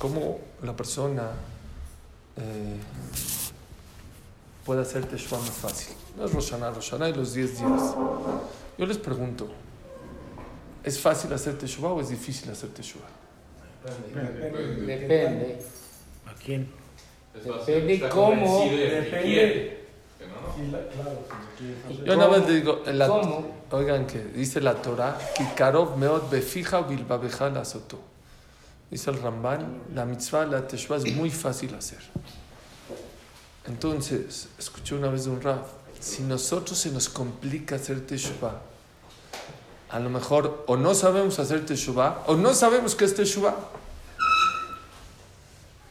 cómo la persona eh, puede hacer Teshuvah más fácil. No es Roshaná, Roshaná y los 10 días. Yo les pregunto, ¿es fácil hacer Teshuvah o es difícil hacer Teshuvah? Depende. ¿A quién? Depende cómo. Depende. Yo nada más le digo, oigan que dice la Torah, Kikarov meot befija bilbabeja la soto. Dice el Ramban, la mitzvah, la teshuvah es muy fácil hacer. Entonces, escuché una vez de un Rav, si nosotros se nos complica hacer teshuvah, a lo mejor o no sabemos hacer teshuvah o no sabemos qué es teshuvah.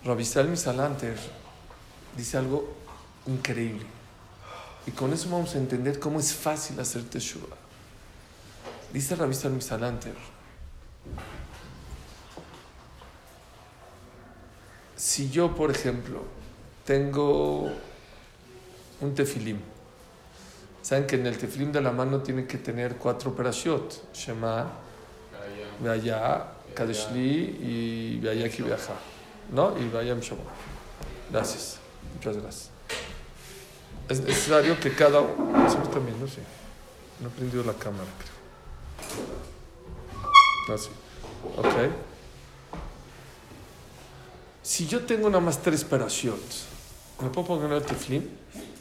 Rabisal Misalanter dice algo increíble. Y con eso vamos a entender cómo es fácil hacer teshuvah. Dice Rabisal Misalanter, si yo, por ejemplo, tengo un tefilim, saben que en el tefilim de la mano tiene que tener cuatro parashot, Shema, Veaya, Kadeshli y Veaya Kibeaja, ¿no? Y Veaya Shema. Gracias, muchas gracias. Es necesario que cada uno, también, no sé, no he prendido la cámara, creo. Así, ok. Si yo tengo nada más tres parashot, ¿me puedo poner el teflim?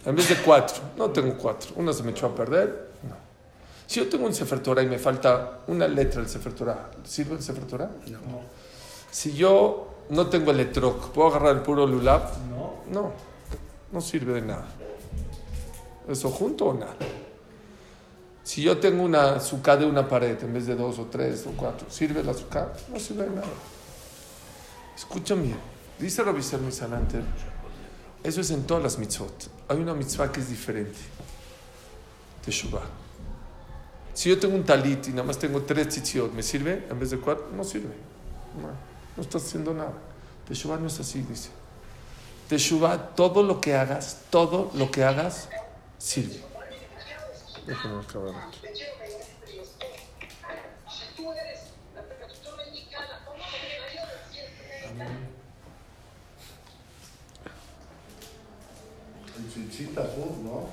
En vez de cuatro, no tengo cuatro. Una se me echó a perder, no. Si yo tengo un Sefer Torah y me falta una letra del Sefer Torah, ¿sirve el Sefer Torah? No. Si yo no tengo el etrog, ¿puedo agarrar el puro lulav? No. No, no sirve de nada. ¿Eso junto o nada? Si yo tengo una azúcar de una pared en vez de dos o tres o cuatro, ¿sirve el azúcar? No sirve de nada. Escuchen bien. Dice Rabbi Salmi Salanter, eso es en todas las mitzvot. Hay una mitzvah que es diferente. Teshuvah. Si yo tengo un talit y nada más tengo tres tzitziot, ¿me sirve en vez de cuatro? No sirve. No, estás haciendo nada. Teshuvah no es así, dice. Teshuvah, todo lo que hagas, todo lo que hagas, sirve. Déjame acabar aquí. El chichita azul, ¿no?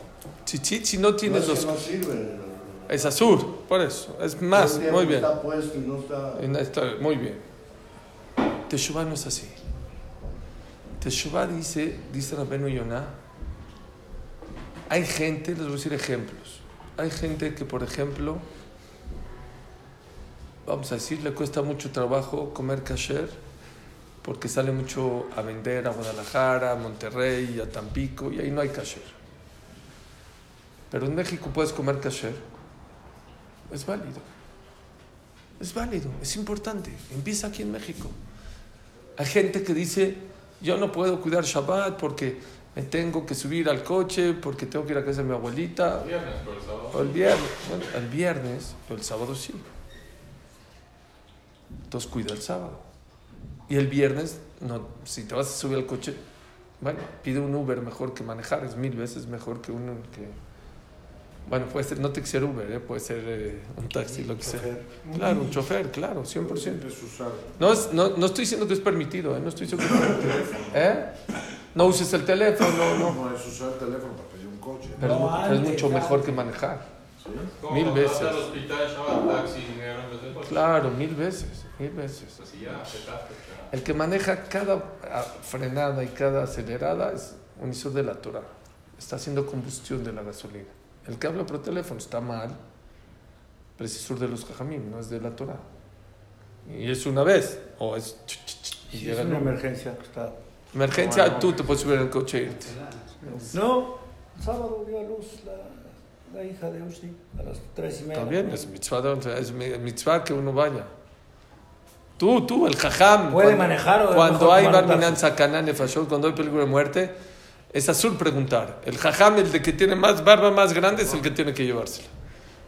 Chichit, si no tienes no, los... que no sirve. Es azul, por eso. Es más, el muy bien. Está puesto y no está. Muy bien. Teshuvah no es así. Teshuvah dice, dice Rabenu Yonah, hay gente, les voy a decir ejemplos. Hay gente que, por ejemplo, vamos a decir, le cuesta mucho trabajo comer kasher porque sale mucho a vender a Guadalajara, a Monterrey, a Tampico, y ahí no hay kasher. Pero en México puedes comer kasher. Es válido. Es válido, es importante. Empieza aquí en México. Hay gente que dice, yo no puedo cuidar Shabbat porque me tengo que subir al coche, porque tengo que ir a casa de mi abuelita. Viernes, pero el sábado. O el viernes. Bueno, el viernes, pero el sábado sí. Entonces cuida el sábado. Y el viernes, no, si te vas a subir al coche, bueno, pide un Uber mejor que manejar, es mil veces mejor que uno que... Bueno, puede ser, no tiene que ser Uber, ¿eh? puede ser eh, un taxi, lo que sea. Claro, un chofer, claro, 100%. Es usar. No, es- no, no estoy diciendo que es permitido, ¿eh? no estoy diciendo que es permitido. ¿Eh? No uses el teléfono, no, no. No es usar el teléfono para pedir un coche. Pero No, es mucho mejor que manejar. ¿Cómo Mil veces. al hospital, taxi? Claro, mil veces, mil veces. Así ya, aceptaste, claro. El que maneja cada ah, frenada y cada acelerada es un isur de la Torah. Está haciendo combustión de la gasolina. El que habla por teléfono está mal, pero es isur de los jajamim, no es de la Torah. Y es una vez, o es... y Si es una emergencia está. Emergencia, tú te puedes subir al coche e irte. No, el sábado dio a luz la, la hija de Uzi a las tres y media. Bien, es mitzvah, es mi- mitzvah que uno vaya. Tú, tú, el jajam. ¿Puede cuando- manejar o Cuando hay Barminan? Sakana Nefashot, cuando hay peligro de muerte, es azul preguntar. El jajam, el de que tiene más barba más grande, es el que tiene que llevársela.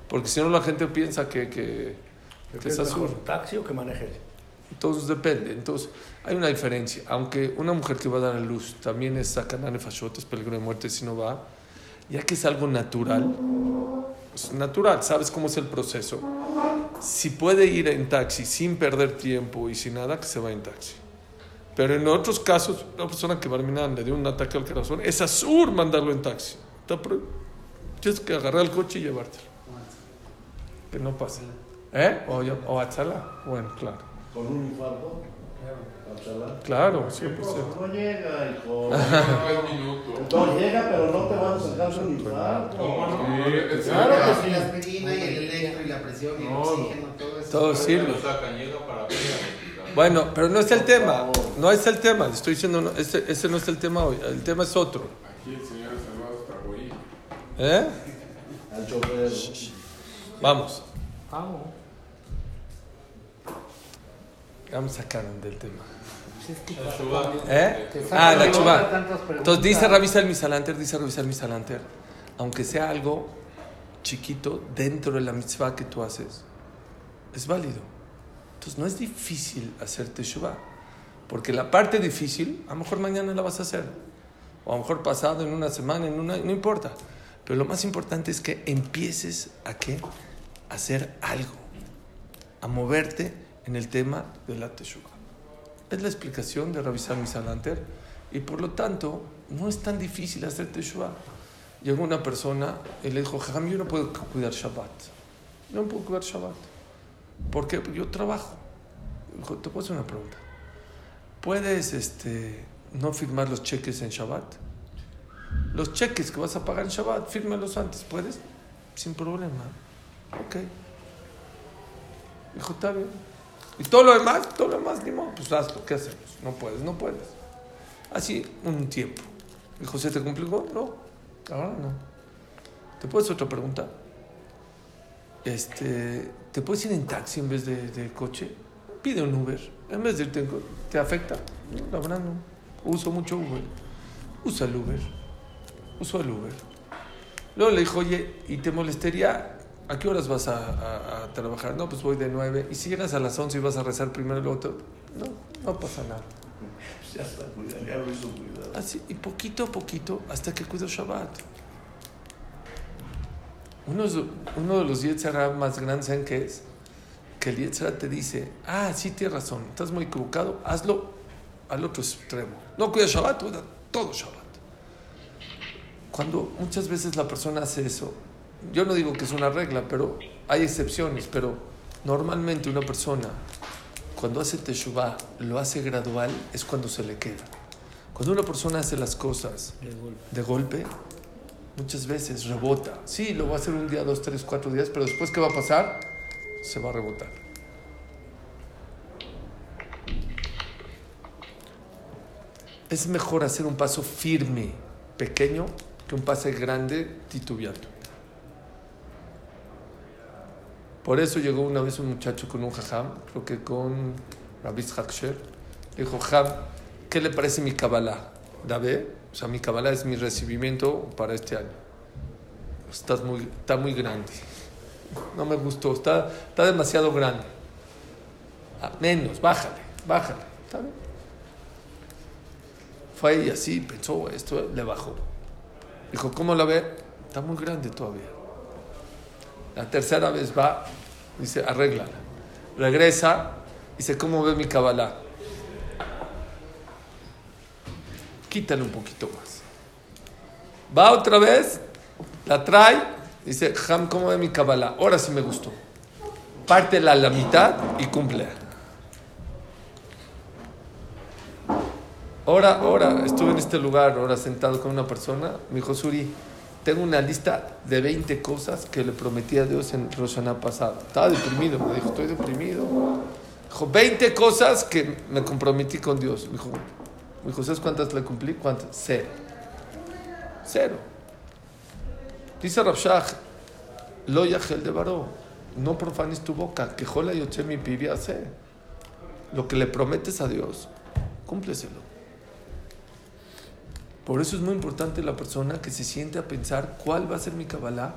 Porque si no, la gente piensa que, que, ¿Qué que es azul. taxi o que maneje? Entonces depende. Entonces hay una diferencia. Aunque una mujer que va a dar a luz también es Sakana Nefashot, es peligro de muerte si no va, ya que es algo natural, es natural, sabes cómo es el proceso. Si puede ir en taxi sin perder tiempo y sin nada, que se va en taxi. Pero en otros casos, una persona que Barminan le dio un ataque al corazón, es azul mandarlo en taxi. Está Tienes que agarrar el coche y llevártelo. Que no pase. ¿Eh? O, yo- o. Bueno, claro. Con un infarto. Claro, ¿Qué 100%. cosa? No llega, hijo. No llega, pero no te van a sacar su infarto. ¿Cómo no? Claro que Y la aspirina y el electro y la presión y el No, oxígeno, todo eso. Todo Lo sirve. Bueno, pero no es el tema. No es el tema. Estoy diciendo, no, ese, ese no es el tema hoy. El tema es otro. Aquí el señor Salvador está. ¿Eh? Al chofer. Vamos. Vamos. Vamos a sacar del tema. ¿Eh? Ah, la chuva. Entonces dice Rabisa el Misalanter, dice Rabisa el Misalanter, aunque sea algo chiquito dentro de la mitzvah que tú haces, es válido. Entonces no es difícil hacer teshuva, porque la parte difícil, a lo mejor mañana la vas a hacer, o a lo mejor pasado, en una semana, en una, no importa. Pero lo más importante es que empieces a qué? A hacer algo, a moverte en el tema de la teshuva. Es la explicación de Rabbi Sami Salanter y por lo tanto no es tan difícil hacer Teshuvah. Llegó una persona y le dijo, Jajam, yo no puedo cuidar Shabbat. No puedo cuidar Shabbat. ¿Por qué? Porque yo trabajo. Dijo, te puedo hacer una pregunta. ¿Puedes este, no firmar los cheques en Shabbat? Los cheques que vas a pagar en Shabbat, fírmalos antes. ¿Puedes? Sin problema. Ok. Dijo, está bien. Y todo lo demás, todo lo demás, ni modo, pues hazlo, ¿qué hacemos? No puedes, no puedes. Así un tiempo. Dijo, ¿se te complicó? No, ahora no. ¿Te puedes otra pregunta? Este, ¿Te puedes ir en taxi en vez de, de coche? Pide un Uber. En vez de irte en co- ¿te afecta? No, la verdad no. Uso mucho Uber. Usa el Uber. Uso el Uber. Luego le dijo, oye, ¿y te molestaría? ¿A qué horas vas a, a- a trabajar? No, pues voy de 9. ¿Y si llegas a las 11 y vas a rezar primero luego te- No, no pasa nada. Ya está, cuidado, ya lo hizo cuidado. Así, y poquito a poquito hasta que cuido Shabbat. Uno, es- uno de los Yetzirah más grandes, ¿saben qué es? Que el Yetzirah te dice, ah, sí, tienes razón, estás muy equivocado, hazlo al otro extremo. No cuida Shabbat, cuida todo Shabbat. Cuando muchas veces la persona hace eso, yo no digo que es una regla, pero hay excepciones, pero normalmente una persona cuando hace teshuvah, lo hace gradual, es cuando se le queda. Cuando una persona hace las cosas de golpe, muchas veces rebota. Sí, lo va a hacer un día, dos, tres, cuatro días, pero después, ¿qué va a pasar? Se va a rebotar. Es mejor hacer un paso firme, pequeño, que un paso grande, titubeando. Por eso llegó una vez un muchacho con un jajam, creo que con Rabbi Haksher. Dijo, jajam, ¿qué le parece mi Kabbalah? ¿La ve? O sea, mi Kabbalah es mi recibimiento para este año. Muy, está muy grande. No me gustó, está, está demasiado grande. Ah, menos, bájale, bájale. ¿Está? Fue ahí así, pensó esto, le bajó. Dijo, ¿cómo la ve? Está muy grande todavía. La tercera vez va, dice, arréglala. Regresa, dice, ¿cómo ve mi Kabbalah? Quítale un poquito más. Va otra vez, la trae, dice, Ham, ¿cómo ve mi Kabbalah? Ahora sí me gustó. Pártela a la mitad y cumple. Ahora, ahora, estuve en este lugar, ahora sentado con una persona, me dijo, Suri, tengo una lista de 20 cosas que le prometí a Dios en Roshaná pasado. Estaba deprimido, me dijo, estoy deprimido. Dijo, 20 cosas que me comprometí con Dios. Me dijo, me dijo ¿sabes cuántas le cumplí? ¿Cuántas? Cero. Cero. Dice Rabshah, lo yajel de no profanes tu boca, que jola y oche mi pibi hace. Lo que le prometes a Dios, cúmpleselo. Por eso es muy importante la persona que se siente a pensar cuál va a ser mi Kabbalah,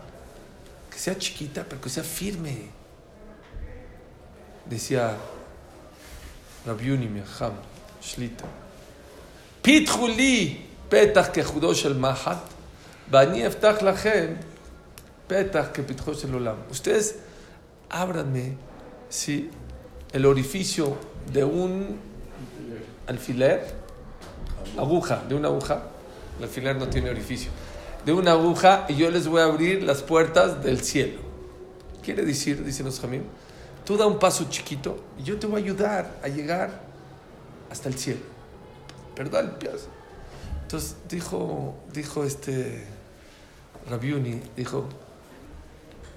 que sea chiquita, pero que sea firme. Decía Rabiuni Miacham, Shlita. Pitjuli, petach que el mahat, bani eftach lachem, petach que pitjosh el olam. Ustedes ábranme, ¿sí? El orificio de un alfiler, aguja, de una aguja el alfiler no tiene orificio. De una aguja y yo les voy a abrir las puertas del cielo. Quiere decir, dicen los tú da un paso chiquito y yo te voy a ayudar a llegar hasta el cielo. ¿Verdad? Limpias. Entonces dijo, dijo este Rabiuni, dijo,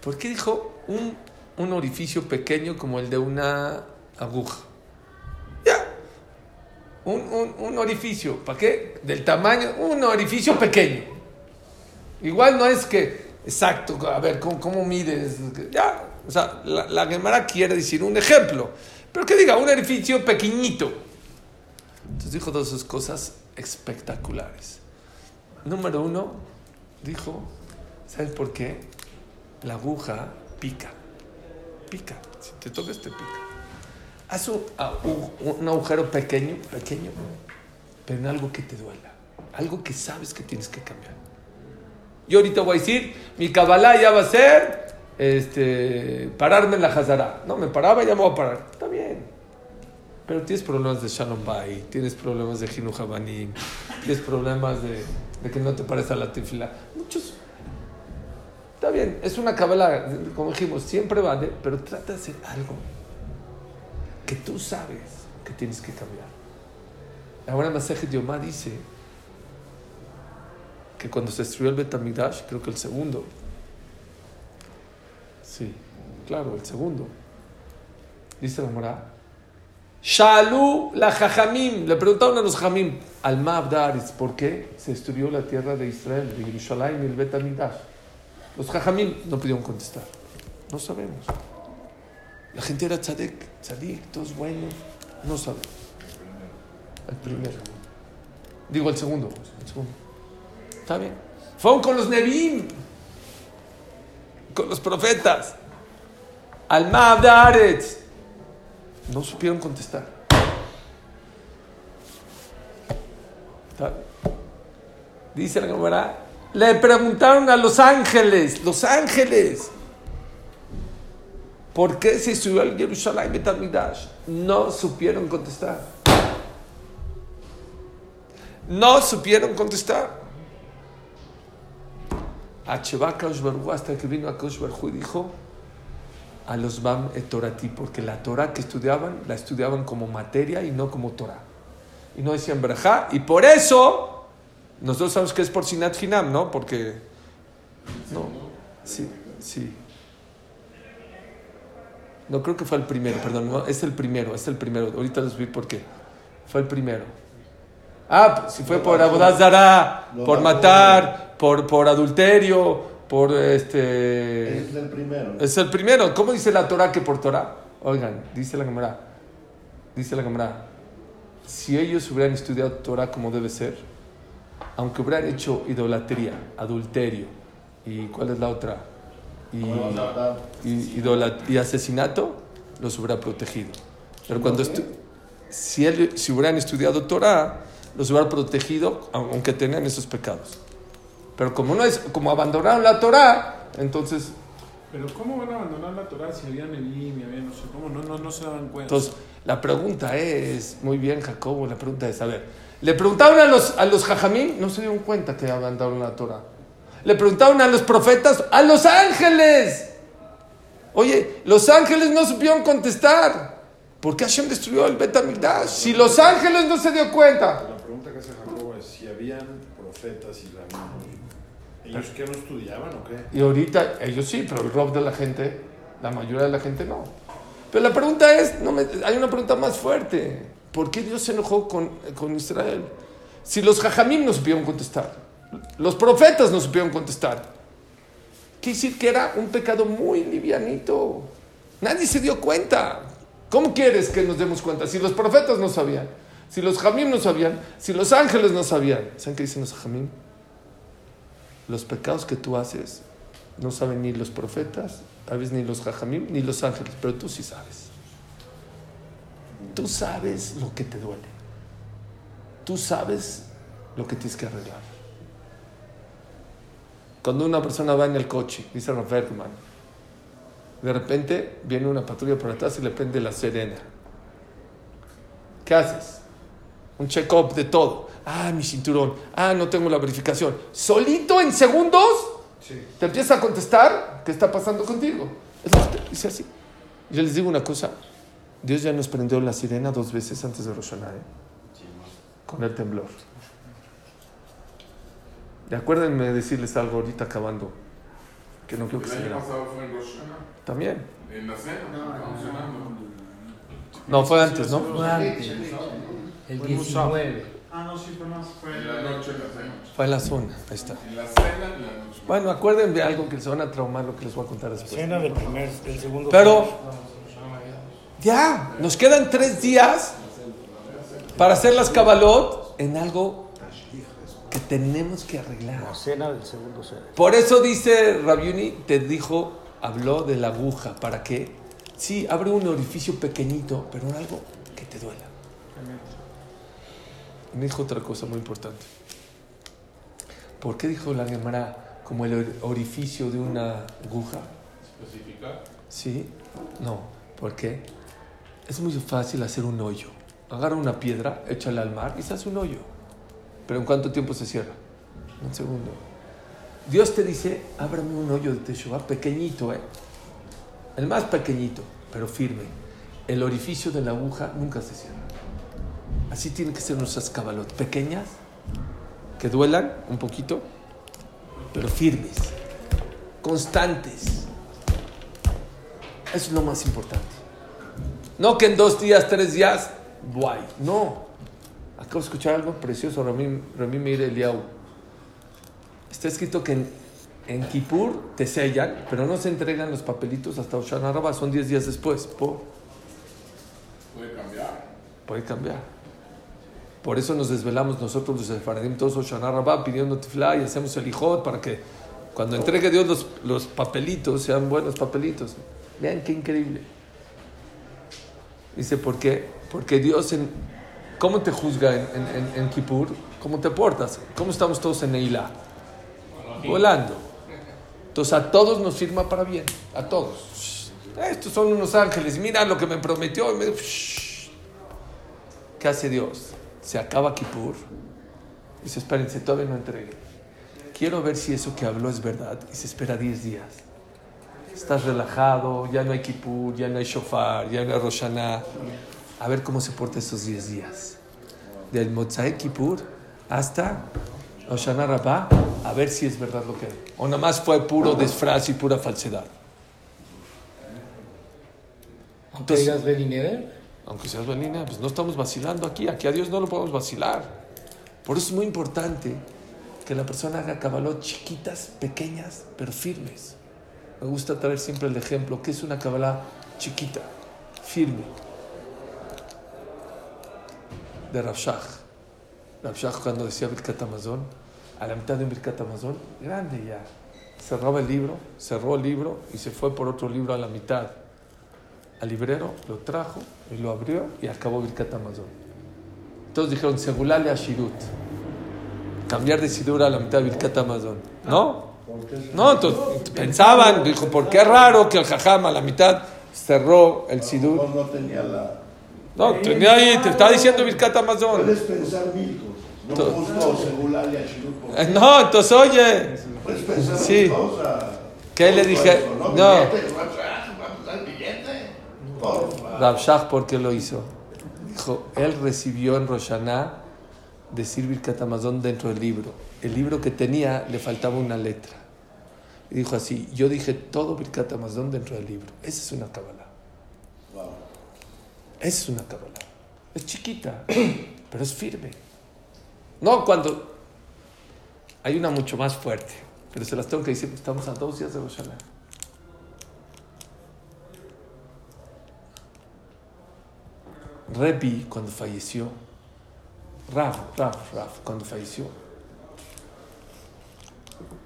¿por qué dijo un, un orificio pequeño como el de una aguja? Un, un, un orificio, ¿para qué? Del tamaño, un orificio pequeño. Igual no es que, exacto, a ver, ¿cómo, cómo mides? Ya, o sea, la, la Gemara quiere decir un ejemplo, pero que diga un orificio pequeñito. Entonces dijo dos esas cosas espectaculares. Número uno, dijo, ¿sabes por qué? La aguja pica, pica, si te tocas te pica. Haz un, a- un- un agujero pequeño, pequeño, pero en algo que te duela, algo que sabes que tienes que cambiar. Yo ahorita voy a decir, mi Kabbalah ya va a ser este, pararme en la Hazara. No, me paraba ya me voy a parar. Está bien. Pero tienes problemas de Shalom Bay, tienes problemas de Hinu Habanim, tienes problemas de, que no te pares a la tefila. Muchos. Está bien, es una Kabbalah, como dijimos, siempre vale, pero trata de hacer algo que tú sabes que tienes que cambiar. Ahora Masejet Yomá dice que cuando se destruyó el Betamigdash, creo que el segundo, sí, claro, el segundo, dice la Morá, Shalu la Jajamim, le preguntaron a los Jamim, al Mabdaris, ¿por qué se destruyó la tierra de Israel, de Jerusalén el Betamigdash? Los Jajamim no pudieron contestar, no sabemos. La gente era tzadik, tzadik, todos buenos, no sabemos. El primero. Digo el segundo, el segundo. Está bien. Fueron con los Nebim, con los profetas. Al Mabdaretz. No supieron contestar. Está bien. Dice la cámara. Le preguntaron a los ángeles, los ángeles, ¿por qué se subió al Jerusalén Betamigdash? No supieron contestar. No supieron contestar. A hasta que vino a Kaush Baruj Hu y dijo a los Bam et Torati, porque la Torah que estudiaban, la estudiaban como materia y no como Torah. Y no decían Berajá, y por eso, nosotros sabemos que es por Sinat Hinam, ¿no? Porque, no, sí, sí. No creo que fue el primero, perdón, no, es el primero, es el primero. Ahorita les vi por qué. Fue el primero. Ah, pues, si fue por Abodazara, por matar, por, por adulterio, por este. Es el primero. Es el primero. ¿Cómo dice la Torah que por Torah? Oigan, dice la Gemara. Dice la Gemara. Si ellos hubieran estudiado Torah como debe ser, aunque hubieran hecho idolatría, adulterio, y ¿cuál es la otra? Y, y, asesinato, los hubiera protegido. Pero cuando si, él- si hubieran estudiado Torah, los hubiera protegido, aunque tenían esos pecados. Pero como no es, como abandonaron la Torah, entonces Pero ¿cómo van a abandonar la Torah si había Nebim y había no sé cómo? No, no, no se daban cuenta. Entonces, la pregunta es, muy bien, Jacobo, la pregunta es, a ver, le preguntaron a los, a los jajamín, no se dieron cuenta que abandonaron la Torah. Le preguntaron a los profetas, a los ángeles. Oye, los ángeles no supieron contestar. ¿Por qué Hashem destruyó el Betamigdash? Si los ángeles no se dio cuenta. La pregunta que hace Jacobo es si habían profetas y rabinos, ¿ellos qué no estudiaban o qué? Y ahorita, ellos sí, pero el rob de la gente, la mayoría de la gente no. Pero la pregunta es, no me- hay una pregunta más fuerte. ¿Por qué Dios se enojó con, con Israel? Si los jajamim no supieron contestar, los profetas no supieron contestar, quiere decir que era un pecado muy livianito. Nadie se dio cuenta. ¿Cómo quieres que nos demos cuenta? Si los profetas no sabían, si los jamim no sabían, si los ángeles no sabían. ¿Saben qué dicen los jamim? Los pecados que tú haces no saben ni los profetas, a ni los jajamim, ni los ángeles, pero tú sí sabes. Tú sabes lo que te duele. Tú sabes lo que tienes que arreglar. Cuando una persona va en el coche, dice Rafael Herman, de repente viene una patrulla por atrás y le prende la serena. ¿Qué haces? un check-up de todo. Ah, mi cinturón. Ah, no tengo la verificación. Solito en segundos te empieza a contestar qué está pasando contigo. Es lo que te dice así. Yo les digo una cosa. Dios ya nos prendió la sirena dos veces antes de Rosh Hashanah, ¿eh? Con el temblor. Y acuérdenme de decirles algo ahorita acabando. Que no quiero que El se año grabe. pasado fue en Rosh Hashanah, También. en la cena. No, no, cenando. No, fue antes, ¿no? Fue antes, el 19. Ah, no, sí, fue más. Fue En la noche, en la cena. Fue en la zona. Ahí está. En la cena, en la noche. Bueno, acuérdenme de algo que se van a traumar lo que les voy a contar después. Cena del primer, del segundo. Pero ya, nos quedan tres días para hacer las cabalot en algo que tenemos que arreglar. Cena del segundo cena. Por eso dice Rabiuni, te dijo, habló de la aguja, ¿para qué? Sí, abre un orificio pequeñito, pero algo que te duela. Y me dijo otra cosa muy importante. ¿Por qué dijo la Gemara como el or- orificio de una aguja? Especificar. ¿Sí? No. ¿Por qué? Es muy fácil hacer un hoyo. Agarra una piedra, échale al mar y se hace un hoyo. Pero ¿en cuánto tiempo se cierra? Un segundo. Dios te dice, ábrame un hoyo de Teshuvah pequeñito, ¿eh? El más pequeñito, pero firme. El orificio de la aguja nunca se cierra. Así tienen que ser nuestras cabalot. Pequeñas, que duelan un poquito, pero firmes, constantes. Eso es lo más importante. No que en dos días, tres días, guay. No. Acabo de escuchar algo precioso, Ramí, Ramí Meir Eliau. Está escrito que en, en Kippur te sellan, pero no se entregan los papelitos hasta Oshana Rabbah, son 10 días después. Por, Puede cambiar. puede cambiar. Por eso nos desvelamos nosotros los Sefaradim, todos Oshana Rabbah, pidiendo tifla y hacemos el hijot para que cuando entregue Dios los, los papelitos sean buenos papelitos. Vean qué increíble. Dice, ¿por qué? Porque Dios, en, ¿cómo te juzga en, en, en, Kippur? ¿Cómo te portas? ¿Cómo estamos todos en Neilá? Volando. Entonces a todos nos firma para bien, a todos. Estos son unos ángeles, mira lo que me prometió. y me- ¿Qué hace Dios? Se acaba Kippur. Dice, espérense, todavía no entregue. Quiero ver si eso que habló es verdad. Y se espera 10 días. Estás relajado, ya no hay Kippur, ya no hay Shofar, ya no hay Rosh Hashanah. A ver cómo se porta esos 10 días. Del Motzai Kippur hasta Rabbah, a ver si es verdad lo que O nada más fue puro disfraz y pura falsedad. Aunque digas Ven y Neder, Aunque seas Belina, pues no estamos vacilando aquí. Aquí a Dios no lo podemos vacilar. Por eso es muy importante que la persona haga cabalot chiquitas, pequeñas, pero firmes. Me gusta traer siempre el ejemplo. que es una cabalá chiquita, firme? De Rafshach. Rafshach cuando decía Birkat Amazon, a la mitad de un Birkat Amazon, grande ya. Cerraba el libro, cerró el libro y se fue por otro libro a la mitad al librero, lo trajo y lo abrió y acabó Birkat Amazon. Todos dijeron, Segulale a Shirut. Cambiar de Sidura a la mitad de Birkat Amazon. ¿No? No, entonces pensaban, dijo, ¿por qué es raro que el Jajam a la mitad cerró el Sidur? No tenía la. No, tenía ahí, te estaba diciendo Birkat Amazon. Puedes pensar mil cosas. No justo y por- Eh, No, entonces oye, Puedes pensar Sí. cosas. ¿Qué le dije? No. A Shach, ¿por qué lo hizo? Dijo, él recibió en Roshaná decir Birkat Amazon dentro del libro. El libro que tenía le faltaba una letra. Y dijo así, yo dije todo Birkat Amazon dentro del libro. Esa es una cábala. Es una cábala. Es chiquita, pero es firme. No cuando... Hay una mucho más fuerte, pero se las tengo que decir, estamos a dos días de Roshaná. Rebi, cuando falleció, Raf, Raf, Raf, cuando falleció,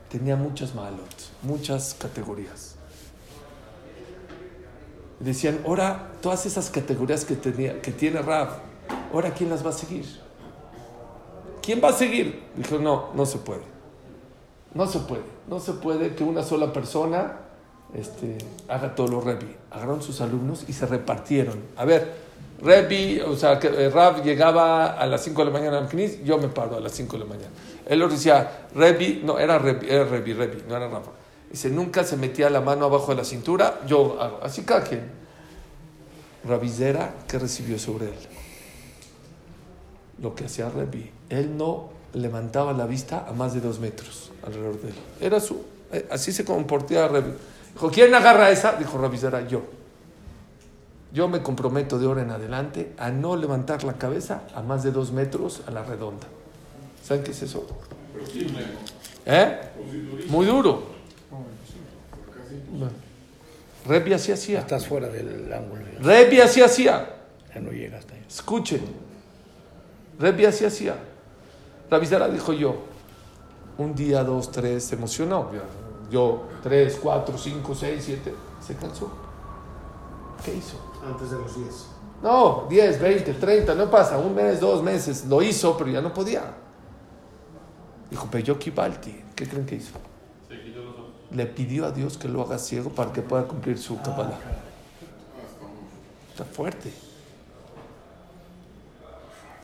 tenía muchas malot, muchas categorías. Decían, ahora todas esas categorías que, tenía, que tiene Raf, ahora ¿quién las va a seguir? ¿Quién va a seguir? Dijo, no, no se puede. No se puede. No se puede que una sola persona este, haga todo lo Rebi. Agarraron sus alumnos y se repartieron. A ver, Rebbi, o sea, que eh, Rab llegaba a las 5 de la mañana Knis, yo me paro a las 5 de la mañana. Él lo decía, Rebbi, no, era Rebbi, era Rebbi, Rebbi, no era Rab. Dice, nunca se metía la mano abajo de la cintura, yo hago. Así cada quien. Rabizera, ¿qué recibió sobre él? Lo que hacía Rebbi. Él no levantaba la vista a más de dos metros alrededor de él. Era su, eh, así se comportaba Rebbi. Dijo, ¿quién agarra esa? Dijo Rabizera, yo. Yo me comprometo de ahora en adelante a no levantar la cabeza a más de dos metros a la redonda. ¿Saben qué es eso? ¿Eh? Muy duro. Rebbi así hacía. Estás fuera del ángulo. Rebbi así hacía. ya no llega hasta ahí. Escuchen. Rebbi así hacía. Rabizara dijo yo. Un día, dos, tres, se emocionó. Yo, tres, cuatro, cinco, seis, siete. Se cansó. ¿Qué hizo? Antes de los 10. No, 10, 20, 30, no pasa, un mes, dos meses, lo hizo, pero ya no podía. Dijo, pero yo ¿qué creen que hizo? Le pidió a Dios que lo haga ciego para que pueda cumplir su Kabbalah. Está fuerte.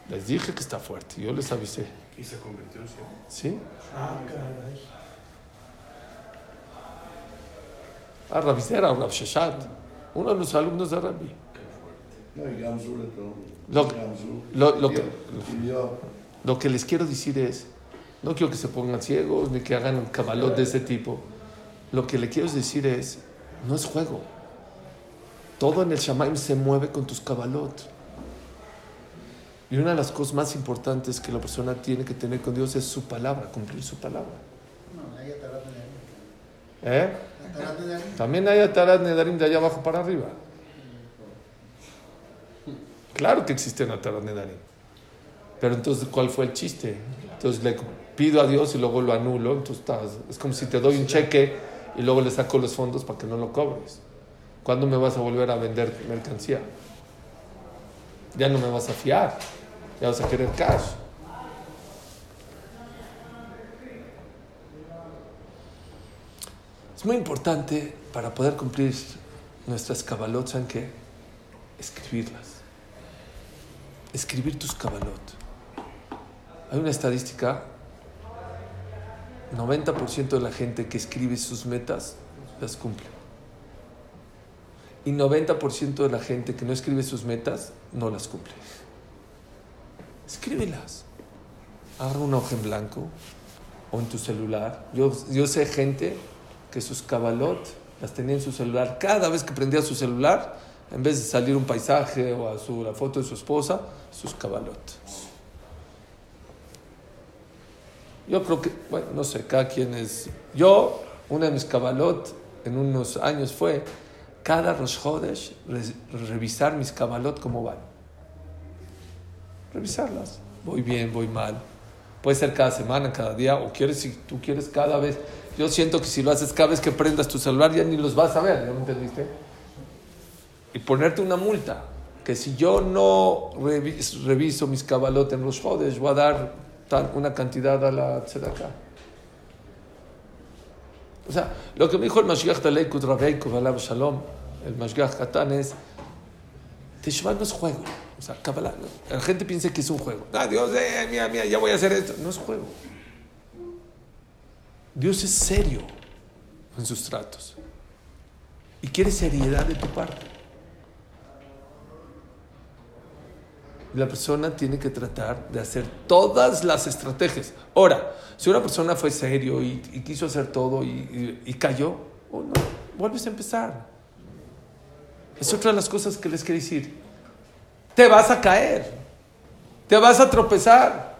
Les dije que está fuerte, yo les avisé. Y se convirtió en ciego. ¿Sí? Ah, caray. Ah, Rabicera o Rab Sheshat, uno de los alumnos de Rabbi. No, y Gamsu le preguntó. Lo- que- Lo que les quiero decir es, no quiero que se pongan ciegos ni que hagan cabalot de ese tipo. Lo que le quiero decir es, no es juego. Todo en el Shamaim se mueve con tus cabalot. Y una de las cosas más importantes que la persona tiene que tener con Dios es su palabra, cumplir su palabra. No, ahí Atarat. ¿Eh? Atarat. También hay Atarat Nedarim de allá abajo para arriba. Claro que existen Atarat Nedarim. Pero entonces, ¿cuál fue el chiste? Entonces le pido a Dios y luego lo anulo. Entonces estás- es como si te doy un cheque y luego le saco los fondos para que no lo cobres. ¿Cuándo me vas a volver a vender mercancía? Ya no me vas a fiar. Ya vas a querer cash. Es muy importante para poder cumplir nuestras cabalot, ¿saben qué? Escribirlas. Escribir tus cabalot. Hay una estadística, 90% de la gente que escribe sus metas las cumple. Y 90% de la gente que no escribe sus metas no las cumple. Escríbelas. Agarra una hoja en blanco o en tu celular. Yo, sé gente que sus cabalot las tenía en su celular. Cada vez que prendía su celular, en vez de salir un paisaje o a su, la foto de su esposa, sus cabalot. Yo creo que, bueno, no sé, cada quien es. Yo, una de mis cabalot en unos años fue cada Rosh Hodesh re- revisar mis cabalot cómo van. Revisarlas. Voy bien, voy mal. Puede ser cada semana, cada día, o quieres, si tú quieres cada vez. Yo siento que si lo haces cada vez que prendas tu celular ya ni los vas a ver, ¿ya me entendiste? Y ponerte una multa, que si yo no revis- reviso mis cabalot en los Hodesh, voy a dar una cantidad a la tzedakah. O sea, lo que me dijo el Mashiach de Leikut Rabeikov, Alab Shalom, el Mashiach Katan es, Teshuvah no es juego. O sea, Kabbalah, la gente piensa que es un juego. Ah, Dios, eh, mira, mira, ya voy a hacer esto. No es juego. Dios es serio en sus tratos. Y quiere seriedad de tu parte. La persona tiene que tratar de hacer todas las estrategias. Ahora, si una persona fue serio y, quiso hacer todo y cayó, oh, no, vuelves a empezar. Es otra de las cosas que les quiero decir. Te vas a caer, te vas a tropezar.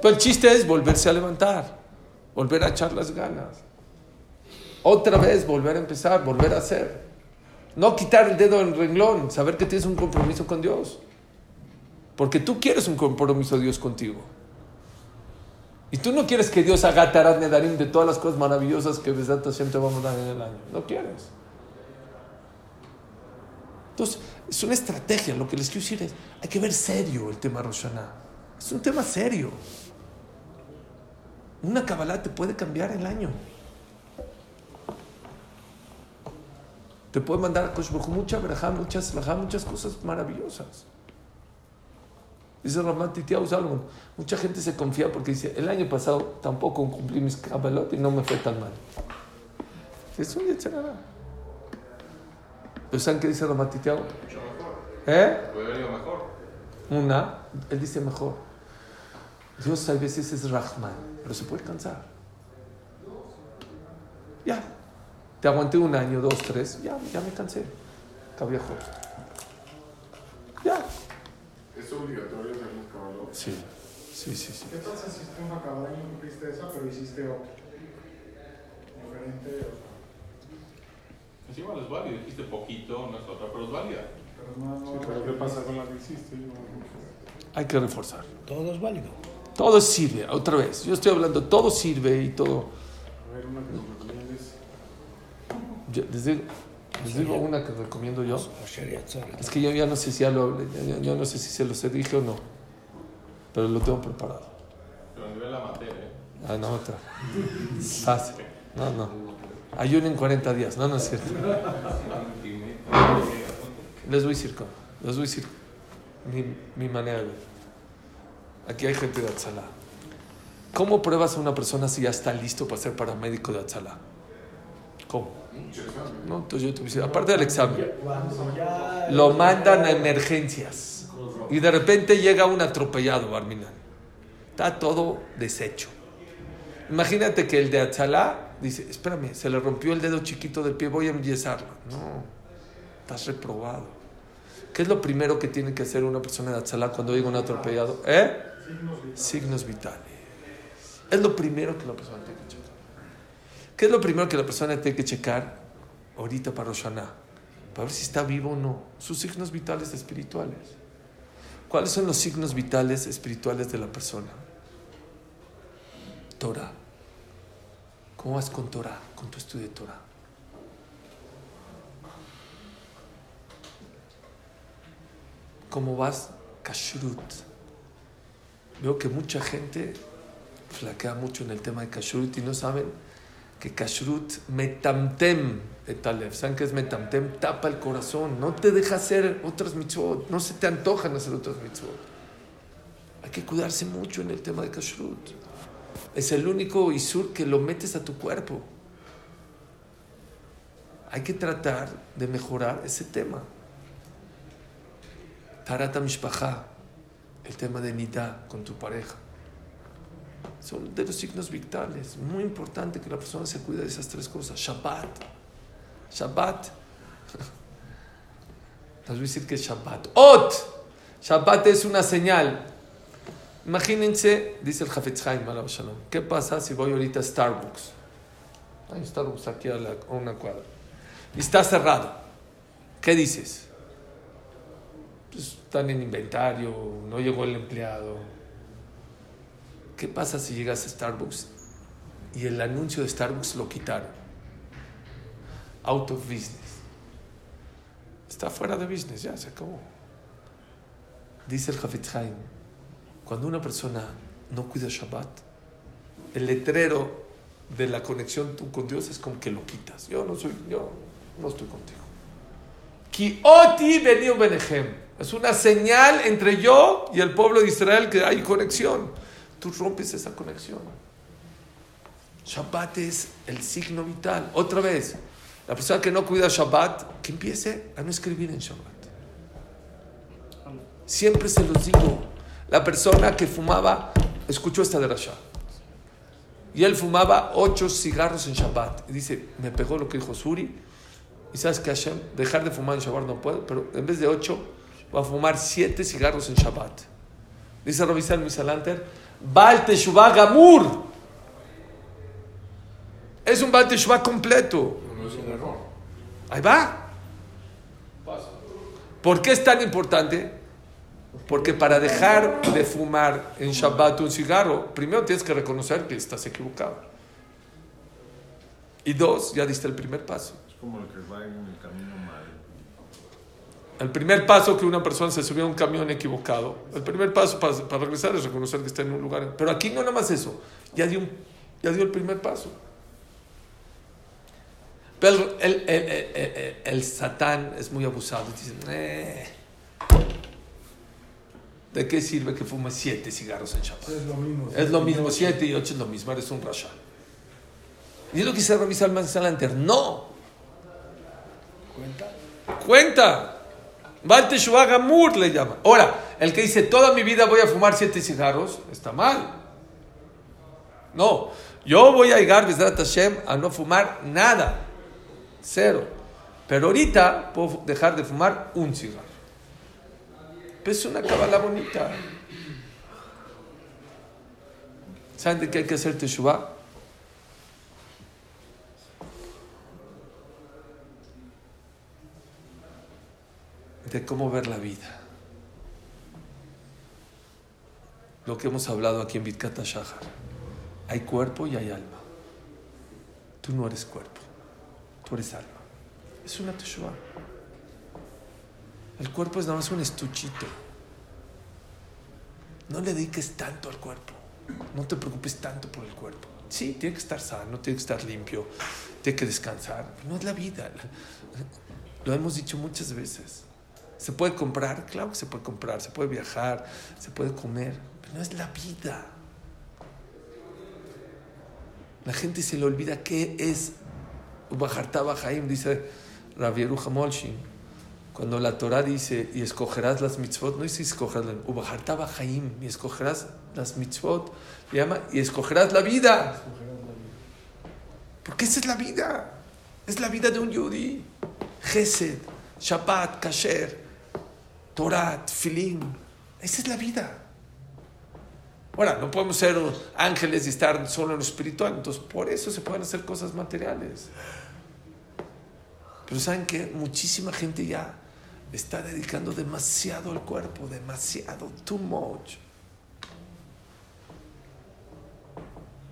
Pero el chiste es volverse a levantar, volver a echar las ganas. Otra vez volver a empezar, volver a hacer. No quitar el dedo del renglón, saber que tienes un compromiso con Dios. Porque tú quieres un compromiso de Dios contigo. Y tú no quieres que Dios haga Tarat Nedarim de todas las cosas maravillosas que Besat Hashem vamos a dar en el año. No quieres. Entonces, es una estrategia. Lo que les quiero decir es, hay que ver serio el tema Rosh. Es un tema serio. Una Kabbalah te puede cambiar el año. Te puede mandar a Kosh mucha verajá, muchas verajá, muchas cosas maravillosas. Dice Ramat Titiao Salomón. Mucha gente se confía porque dice, el año pasado tampoco cumplí mis cabalot y no me fue tan mal. Es un Yetzerara. ¿Pero saben qué dice Titiao? Mucho mejor. ¿Eh? Puede mejor. Una, él dice mejor. Dios a veces es Rahman, pero se puede cansar. Ya. Te aguanté un año, dos, tres, ya, ya me cansé. Cabiejo. Ya. Es obligatorio hacer un caballo. Sí, sí, sí, sí. ¿Qué pasa si tú no acabaste y no cumpliste esa, pero hiciste otra? Diferente, o sea, Es igual, es válido. Dijiste poquito, no es otra, pero es válida. pero no, no. Sí, pero ¿qué pasa con la que hiciste? Hay que reforzar. Todo es válido. Todo sirve, otra vez. Yo estoy hablando, todo sirve y todo. A ver, una que. Yo les, digo, les digo una que recomiendo yo. Es que yo ya no sé si ya lo hablé, yo, yo no sé si se los dije o no. Pero lo tengo preparado. Pero a nivel amateur, ¿eh? Ah, no, otra. Fácil. No, no. Ayuno en 40 días. No, no es cierto. Les voy a decir cómo. Les voy a decir mi, mi manera de ver. Aquí hay gente de Atzalá. ¿Cómo pruebas a una persona si ya está listo para ser paramédico de Atzalá? ¿Cómo? No, entonces yo te aparte del examen, lo mandan a emergencias y de repente llega un atropellado, Barminan. Está todo deshecho. Imagínate que el de Atzalá dice, espérame, se le rompió el dedo chiquito del pie, voy a enyesarlo. No, estás reprobado. ¿Qué es lo primero que tiene que hacer una persona de Atzalá cuando llega un atropellado? ¿Eh? Signos vitales. Es lo primero que la persona tiene que checar. ¿Qué es lo primero que la persona tiene que checar ahorita para Roshaná? Para ver si está vivo o no. Sus signos vitales espirituales. ¿Cuáles son los signos vitales espirituales de la persona? Torah. ¿Cómo vas con Torah? Con tu estudio de Torah. ¿Cómo vas? Kashrut. Veo que mucha gente flaquea mucho en el tema de Kashrut y no saben que Kashrut metamtem etalev. ¿Saben qué es metamtem? Tapa el corazón, no te deja hacer otras mitzvot, no se te antojan hacer otras mitzvot. Hay que cuidarse mucho en el tema de Kashrut. Es el único isur que lo metes a tu cuerpo. Hay que tratar de mejorar ese tema. Tarata Mishpacha, el tema de Nidá con tu pareja. Son de los signos vitales. Muy importante que la persona se cuide de esas tres cosas. Shabbat. Shabbat. Les voy a decir que es Shabbat. Ot. Shabbat es una señal. Imagínense, dice el Jafetz Haim, Shalom, ¿qué pasa si voy ahorita a Starbucks? Hay Starbucks aquí a una cuadra. Y está cerrado. ¿Qué dices? Pues están en inventario, no llegó el empleado. ¿Qué pasa si llegas a Starbucks y el anuncio de Starbucks lo quitaron? Out of business. Está fuera de business, ya se acabó. Dice el Jafetz Haim, cuando una persona no cuida Shabbat, el letrero de la conexión tú con Dios es como que lo quitas. Yo no soy, yo no estoy contigo. Ki oti veniu benehem. Es una señal entre yo y el pueblo de Israel que hay conexión. Tú rompes esa conexión. Shabbat es el signo vital. Otra vez, la persona que no cuida Shabbat, que empiece a no escribir en Shabbat. Siempre se los digo. La persona que fumaba, escuchó esta de Rasha. Y él fumaba ocho cigarros en Shabbat. Y dice, me pegó lo que dijo Suri. Y sabes que Hashem, dejar de fumar en Shabbat no puedo, pero en vez de ocho, va a fumar siete cigarros en Shabbat. Dice Robisal Misalanter, Baal Teshuvah Gamur. Es un Baal Teshuvah completo. No es un error. Ahí va. ¿Por qué es tan importante? Porque para dejar de fumar en Shabbat un cigarro, primero tienes que reconocer que estás equivocado. Y dos, ya diste el primer paso. Es como el que va en el camino mal. El primer paso que una persona se subió a un camión equivocado, el primer paso para, para regresar es reconocer que está en un lugar. Pero aquí no nada más eso, ya dio, un- ya dio el primer paso. Pero el, el, el, el- el satán es muy abusado. Dicen, "Eh, ¿de qué sirve que fumes siete cigarros en Shabbat? Es lo mismo. Es lo mismo, siete y ocho es lo mismo, eres un rasha. Y es lo que Rabbi Salman Salanter. No, ¿Cuenta? cuenta. Teshuvah Gamur le llama. Ahora, el que dice toda mi vida voy a fumar siete cigarros, está mal. No, yo voy a llegar, Hashem, a no fumar nada. Cero. Pero ahorita puedo dejar de fumar un cigarro. Pero es una cabala bonita. ¿Saben de qué hay que hacer Teshuvah? De cómo ver la vida. Lo que hemos hablado aquí en Vitkata Shahar. Hay cuerpo y hay alma. Tú no eres cuerpo, tú eres alma. Es una teshuva. El cuerpo es nada más un estuchito. No le dediques tanto al cuerpo. No te preocupes tanto por el cuerpo. Sí, tiene que estar sano, tiene que estar limpio, tiene que descansar. No es la vida. Lo hemos dicho muchas veces. ¿Se puede comprar? Claro que se puede comprar, se puede viajar, se puede comer, pero no es la vida. La gente se le olvida qué es Ubajarta Bajaim, dice Rabbi Yeruja Molshin. Cuando la Torah dice, y escogerás las mitzvot, no dice escogerás, Ubajarta Bajaim, y escogerás las mitzvot, llama, y escogerás la vida. Porque esa es la vida. Es la vida de un yudí. Gesed, Shabbat, Kasher, Torah, Tfilin. Esa es la vida. Ahora, no podemos ser ángeles y estar solo en lo espiritual, entonces por eso se pueden hacer cosas materiales. Pero ¿saben qué? Muchísima gente ya está dedicando demasiado al cuerpo, demasiado, too much.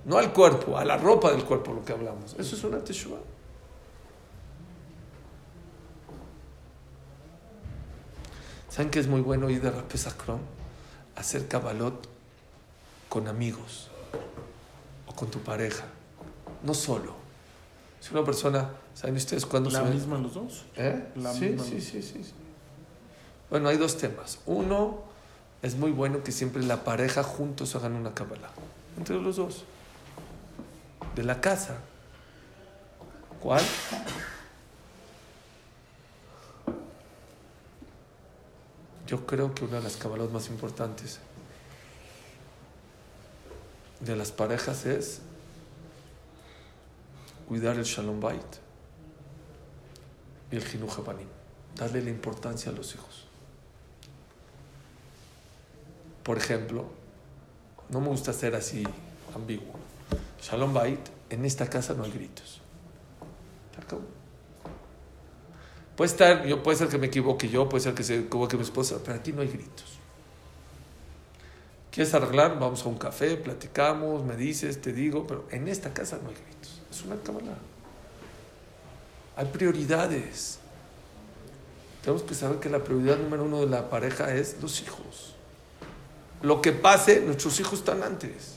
No al cuerpo, a la ropa del cuerpo, lo que hablamos. Eso es una teshuva. ¿Saben que es muy bueno ir de Rapesacron? Hacer cabalot con amigos o con tu pareja, no solo. Si una persona, ¿saben ustedes cuándo ¿La se ven? misma los dos? ¿Eh? La sí, misma sí, sí, sí, sí. Bueno, hay dos temas. Uno, es muy bueno que siempre la pareja juntos hagan una cábala. Entre los dos. De la casa. ¿Cuál? Yo creo que una de las cabalas más importantes de las parejas es cuidar el Shalom Bait y el Jinuj Habanim. Darle la importancia a los hijos. Por ejemplo, no me gusta ser así ambiguo. Shalom Bait, en esta casa no hay gritos. Puede estar, yo, puede ser que me equivoque yo, puede ser que se equivoque mi esposa, pero aquí no hay gritos. ¿Quieres arreglar? Vamos a un café, platicamos, me dices, te digo, pero en esta casa no hay gritos. Es una cámara. Hay prioridades. Tenemos que saber que la prioridad número uno de la pareja es los hijos. Lo que pase, nuestros hijos están antes.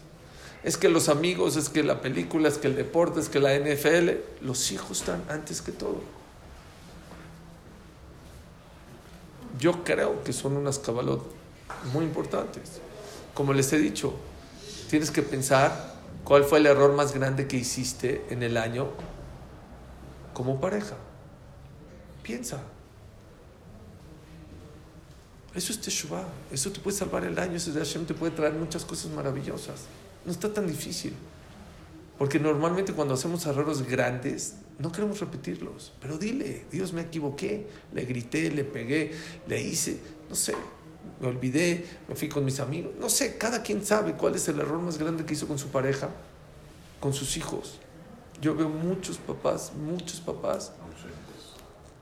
Es que los amigos, es que la película, es que el deporte, es que la NFL, los hijos están antes que todo. Yo creo que son unas cabalot muy importantes. Como les he dicho, tienes que pensar cuál fue el error más grande que hiciste en el año como pareja. Piensa. Eso es Teshuvah. Eso te puede salvar el año. Eso de Hashem te puede traer muchas cosas maravillosas. No está tan difícil. Porque normalmente cuando hacemos errores grandes, no queremos repetirlos. Pero dile, Dios me equivoqué. Le grité, le pegué, le hice, no sé, me olvidé, me fui con mis amigos. No sé, cada quien sabe cuál es el error más grande que hizo con su pareja, con sus hijos. Yo veo muchos papás, muchos papás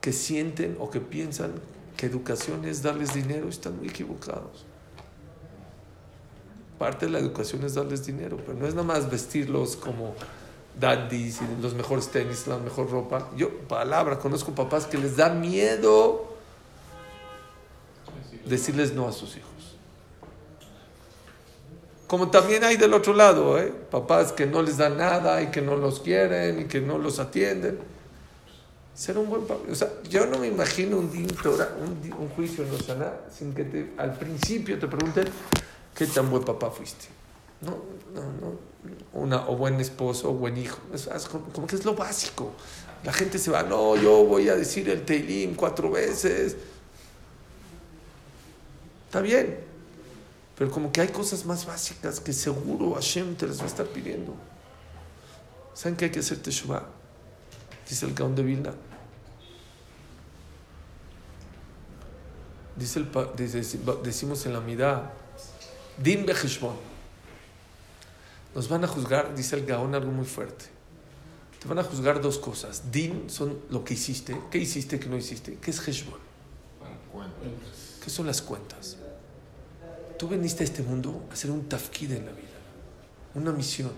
que sienten o que piensan que educación es darles dinero y están muy equivocados. Parte de la educación es darles dinero, pero no es nada más vestirlos como dandies y los mejores tenis, la mejor ropa. Yo, palabra, conozco papás que les da miedo decirles no a sus hijos. Como también hay del otro lado, ¿eh? papás que no les dan nada y que no los quieren y que no los atienden. Ser un buen papá. O sea, yo no me imagino un, din Torah, un, juicio en los Shaná sin que te, al principio te pregunten qué tan buen papá fuiste. No, no, no. Una, o buen esposo, o buen hijo. Es, como, que es lo básico. La gente se va, no, yo voy a decir el Teilim cuatro veces. Está bien. Pero como que hay cosas más básicas que seguro Hashem te las va a estar pidiendo. ¿Saben que hay que hacer Teshuvah? Dice el Gaón de Vilna. Dice el, decimos en la Midá, Din Beheshbon. Nos van a juzgar, dice el Gaón, algo muy fuerte. Te van a juzgar dos cosas. Din son lo que hiciste. ¿Qué hiciste que no hiciste? ¿Qué es Heshbon? ¿Qué son las cuentas? Tú viniste a este mundo a hacer un tafkid en la vida, una misión.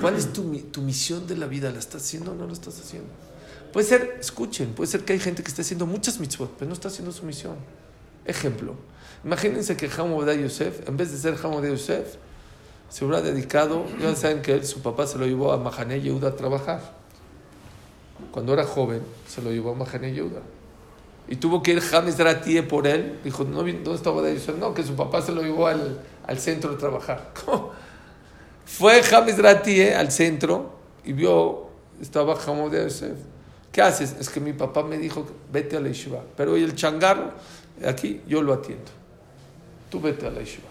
¿Cuál es tu, tu misión de la vida? ¿La estás haciendo o no la estás haciendo? Puede ser, escuchen, puede ser que hay gente que está haciendo muchas mitzvot, pero no está haciendo su misión. Ejemplo, imagínense que Hamodah Yosef, en vez de ser Hamodah Yosef, se hubiera dedicado, ya saben que él, su papá se lo llevó a Mahané Yehuda a trabajar. Cuando era joven, se lo llevó a Mahané Yehuda. Y tuvo que ir James Dratie por él. Dijo, no, ¿dónde estaba de Yosef? No, que su papá se lo llevó al, al centro de trabajar. ¿Cómo? Fue James Dratie al centro y vio, estaba Hamodah de Yosef. ¿Qué haces? Es que mi papá me dijo, vete a la yeshiva. Pero el changarro, aquí yo lo atiendo. Tú vete a la yeshiva.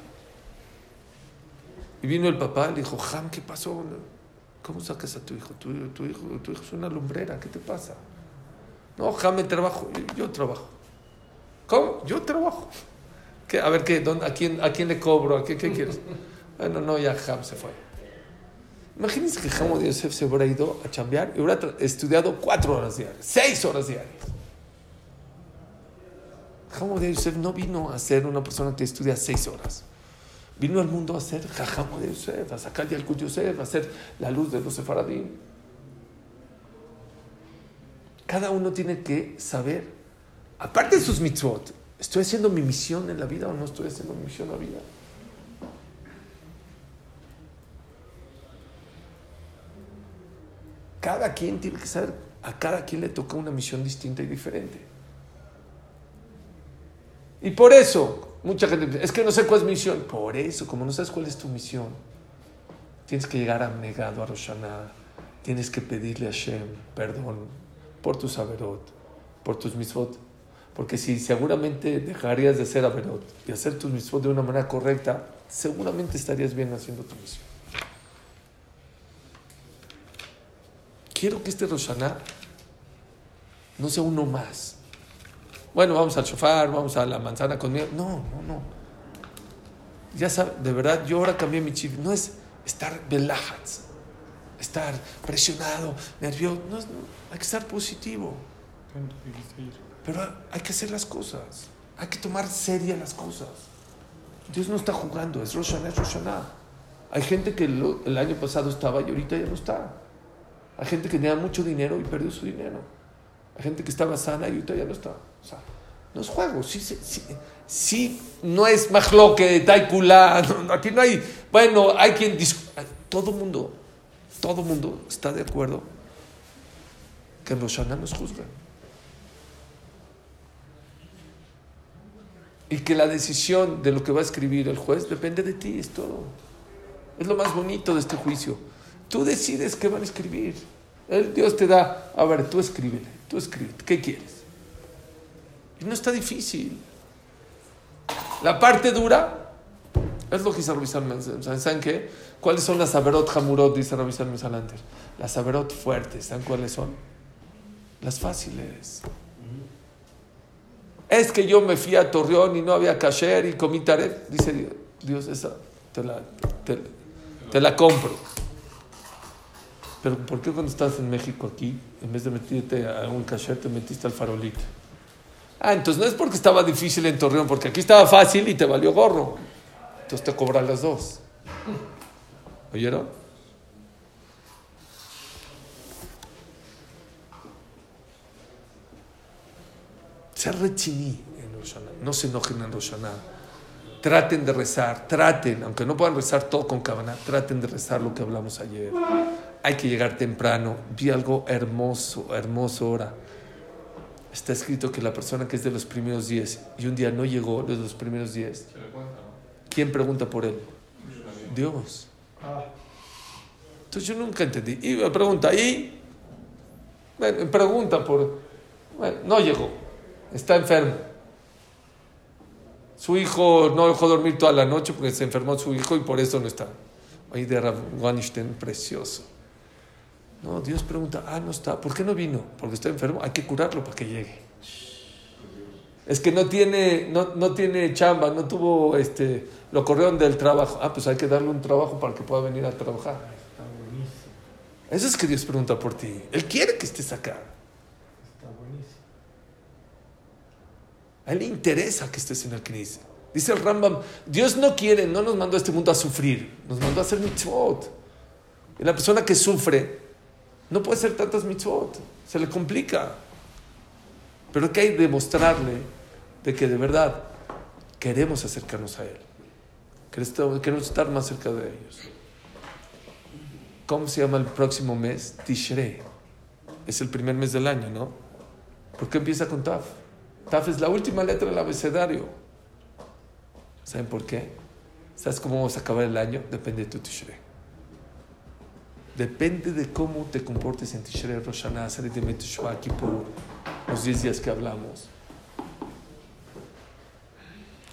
Y vino el papá, le dijo, Jam, ¿qué pasó? ¿Cómo sacas a tu hijo? Tu, tu hijo? tu hijo es una lumbrera, ¿qué te pasa? No, Jame trabajo, yo, yo trabajo. ¿Cómo? Yo trabajo. ¿Qué? A ver, ¿qué? ¿Dónde- a, quién, ¿A quién le cobro? ¿A qué, qué quieres? Bueno, no, ya Jam se fue. Imagínense que de Yosef se hubiera ido a chambear y hubiera estudiado cuatro horas diarias, seis horas diarias. De Yosef no vino a ser una persona que estudia seis horas. Vino al mundo a ser Jajamo de Yosef, a sacar al Yosef, a hacer la luz de los sefaradim. Cada uno tiene que saber, aparte de sus mitzvot, ¿estoy haciendo mi misión en la vida o no estoy haciendo mi misión en la vida? Cada quien tiene que saber, a cada quien le toca una misión distinta y diferente. Y por eso, mucha gente dice, es que no sé cuál es mi misión. Por eso, como no sabes cuál es tu misión, tienes que llegar abnegado a Roshaná, tienes que pedirle a Hashem perdón por tus averot, por tus mitzvot. Porque si seguramente dejarías de hacer averot y hacer tus mitzvot de una manera correcta, seguramente estarías bien haciendo tu misión. Quiero que este Roshaná no sea uno más. Bueno, vamos al shofar, vamos a la manzana conmigo. No, no, no. Ya sabes, de verdad, yo ahora cambié mi chip. No es estar belajats, estar presionado, nervioso. No, es- hay que estar positivo. Pero hay que hacer las cosas. Hay que tomar seria las cosas. Dios no está jugando, es Rosh Hashanah, es Rosh Hashanah. Hay gente que el año pasado estaba y ahorita ya no está. Hay gente que tenía mucho dinero y perdió su dinero. Hay gente que estaba sana y ahorita ya no está. O sea, no es juego. Sí, sí, sí, no es majloque, taikula. No, aquí no hay. Bueno, hay quien. Todo mundo, todo mundo está de acuerdo que los Shana nos juzgan. Y que la decisión de lo que va a escribir el juez depende de ti, es todo. Es lo más bonito de este juicio. Tú decides qué van a escribir. El Dios te da, a ver, tú escríbele, tú escribe, ¿qué quieres? Y no está difícil. La parte dura es lo que dice Rabbi Salman. ¿Saben qué? ¿Cuáles son las averot hamurot? Dice Rabbi Salman antes. Las averot fuertes, ¿saben cuáles son? Las fáciles. Es que yo me fui a Torreón y no había kasher y comí taref. Dice Dios, esa te la, te, la compro. Pero ¿por qué cuando estás en México aquí, en vez de meterte a un kasher, te metiste al farolito? Ah, entonces no es porque estaba difícil en Torreón, porque aquí estaba fácil y te valió gorro. Entonces te cobran las dos. ¿Oyeron? Ser rechiní en Rosh Hashanah. No se enojen en Rosh Hashanah. Traten de rezar, traten, aunque no puedan rezar todo con cabana, traten de rezar lo que hablamos ayer. hay que llegar temprano. Vi algo hermoso, hermoso ahora. Está escrito que la persona que es de los primeros 10 y un día no llegó de los primeros 10, Se le cuenta, ¿no? ¿quién pregunta por él? Dios. Ah, Entonces yo nunca entendí. Y me pregunta, ¿y? Bueno, me pregunta por... Bueno, no llegó. Está enfermo. Su hijo no dejó dormir toda la noche porque se enfermó su hijo y por eso no está. Oye, de Rav Weinstein, precioso. No, Dios pregunta, ah, no está. ¿Por qué no vino? Porque está enfermo. Hay que curarlo para que llegue. Es que no tiene, no, no tiene chamba, no tuvo, este, lo corrieron del trabajo. Ah, pues hay que darle un trabajo para que pueda venir a trabajar. está buenísimo. Eso es que Dios pregunta por ti. Él quiere que estés acá. Está buenísimo. A él le interesa que estés en el Knis. Dice el Rambam, Dios no quiere, no nos mandó a este mundo a sufrir, nos mandó a hacer mitzvot. Y la persona que sufre no puede hacer tantas mitzvot, se le complica. Pero que hay que demostrarle de que de verdad queremos acercarnos a Él. Queremos estar más cerca de ellos. ¿Cómo se llama el próximo mes? Tishrei. Es el primer mes del año, ¿no? ¿Por qué empieza con Taf? Taf es la última letra del abecedario. ¿Saben por qué? ¿Sabes cómo vamos a acabar el año? Depende de tu Tishrei. Depende de cómo te comportes en Tishrei, Rosh Hashanah, Sarit Teshuvah, Kippur, los 10 días que hablamos.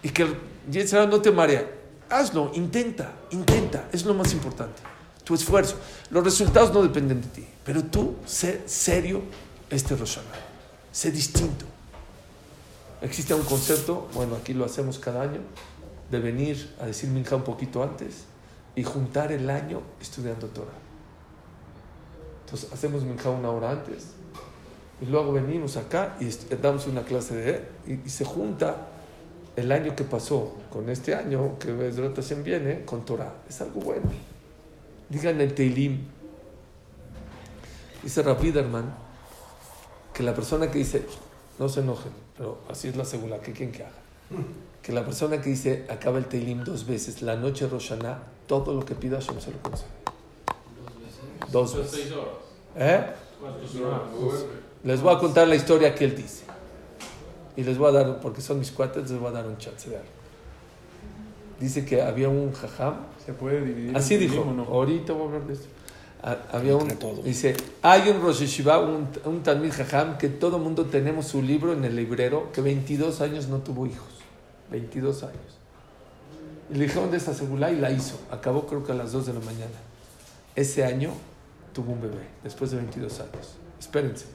Y que el Yetzirah no te marea. Hazlo, intenta, intenta. Es lo más importante. Tu esfuerzo. Los resultados no dependen de ti. Pero tú, sé serio este Rosh Hashanah. Sé distinto. Existe un concepto, bueno, aquí lo hacemos cada año, de venir a decir Minja un poquito antes y juntar el año estudiando Torah. Entonces hacemos Minja una hora antes y luego venimos acá y damos una clase de y, se junta el año que pasó con este año que Hashem viene con Torah. Es algo bueno. Digan el Teilim. Dice Rapiderman que la persona que dice, no se enojen, pero así es la segunda, que quien que haga. Que la persona que dice, acaba el Teilim dos veces, la noche de Rosh Hashanah, todo lo que pida Hashem se lo concede. Dos veces. ¿Eh? Les voy a contar la historia que él dice. Y les voy a dar, porque son mis cuates, les voy a dar un chance de algo. Dice que había un jajam, Se puede dividir. así dijo, ¿no? ahorita voy a hablar de esto. Ha- Había un, dice, hay un Rosh Yeshiva, un, un Talmid Jajam, que todo mundo tenemos su libro en el librero, que 22 años no tuvo hijos. 22 años. Y le dijeron de esa segula y la hizo. Acabó creo que a las 2 de la mañana. Ese año tuvo un bebé, después de 22 años. Espérense.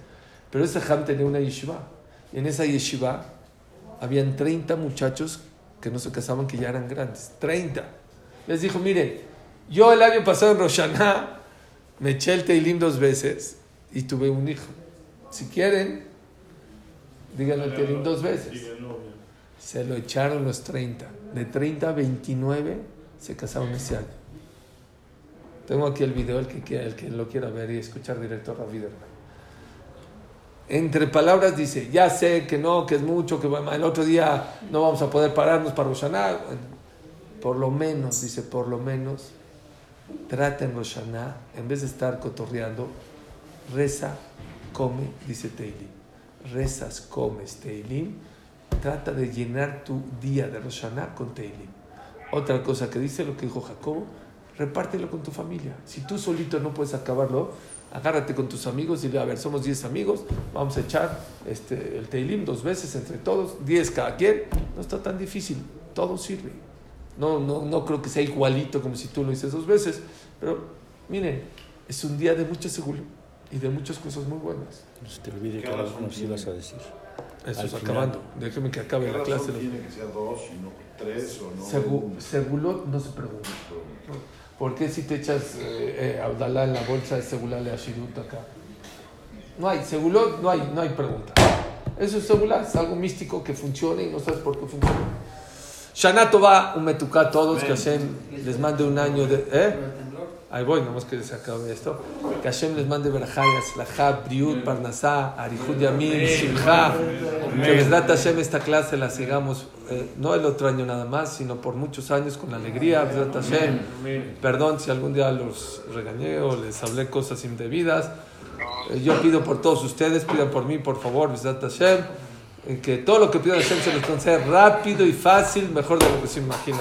Pero ese Jajam tenía una yeshiva. Y en esa yeshiva habían 30 muchachos que no se casaban, que ya eran grandes. 30. Les dijo, miren, yo el año pasado en Roshaná me eché el Teilim dos veces y tuve un hijo. Si quieren, díganle el Teilim dos veces. Se lo echaron los 30. De 30 a 29 se casaron ese año. Tengo aquí el video, el que, el que lo quiera ver y escuchar directo a Derman. Entre palabras dice, ya sé que no, que es mucho, que el otro día no vamos a poder pararnos para Roshaná. Por lo menos, dice, por lo menos, trata en Roshaná, en vez de estar cotorreando, reza, come, dice Teilim. Rezas, comes Teilim, trata de llenar tu día de Roshaná con Teilim. Otra cosa que dice, lo que dijo Jacobo, repártelo con tu familia. Si tú solito no puedes acabarlo, agárrate con tus amigos y dile, a ver, somos 10 amigos, vamos a echar este, el Teilim dos veces entre todos, 10 cada quien. No está tan difícil, todo sirve. No, no, no creo que sea igualito como si tú lo hiciste dos veces, pero miren, es un día de mucha seguridad y de muchas cosas muy buenas. No se te olvide ¿Qué que ahora nos ibas a decir. Eso es acabando. Déjeme que acabe ¿Qué la clase. tiene que ser dos y no tres o no? Segulot no se pregunta. ¿Por qué si te echas eh, eh, Abdalá en la bolsa de segulale a Shirut acá? No hay, segulot no hay, no hay pregunta. Eso es segulá, es algo místico que funciona y no sabes por qué funciona. Shana Tova, un metuká a todos, que Hashem les mande un año de... ¿eh? Ahí voy, nomás que se acabe esto. Que Hashem les mande verajayas, laja, briut, parnasá, arihud yamim, simcha. Que Besdat Hashem esta clase la sigamos, eh, no el otro año nada más, sino por muchos años con alegría. Besdat Hashem. Perdón si algún día los regañé o les hablé cosas indebidas. Eh, yo pido por todos ustedes, pidan por mí, por favor, Besdat Hashem. eh, Que todo lo que pidan Hashem se les conceda rápido y fácil, mejor de lo que se imaginan.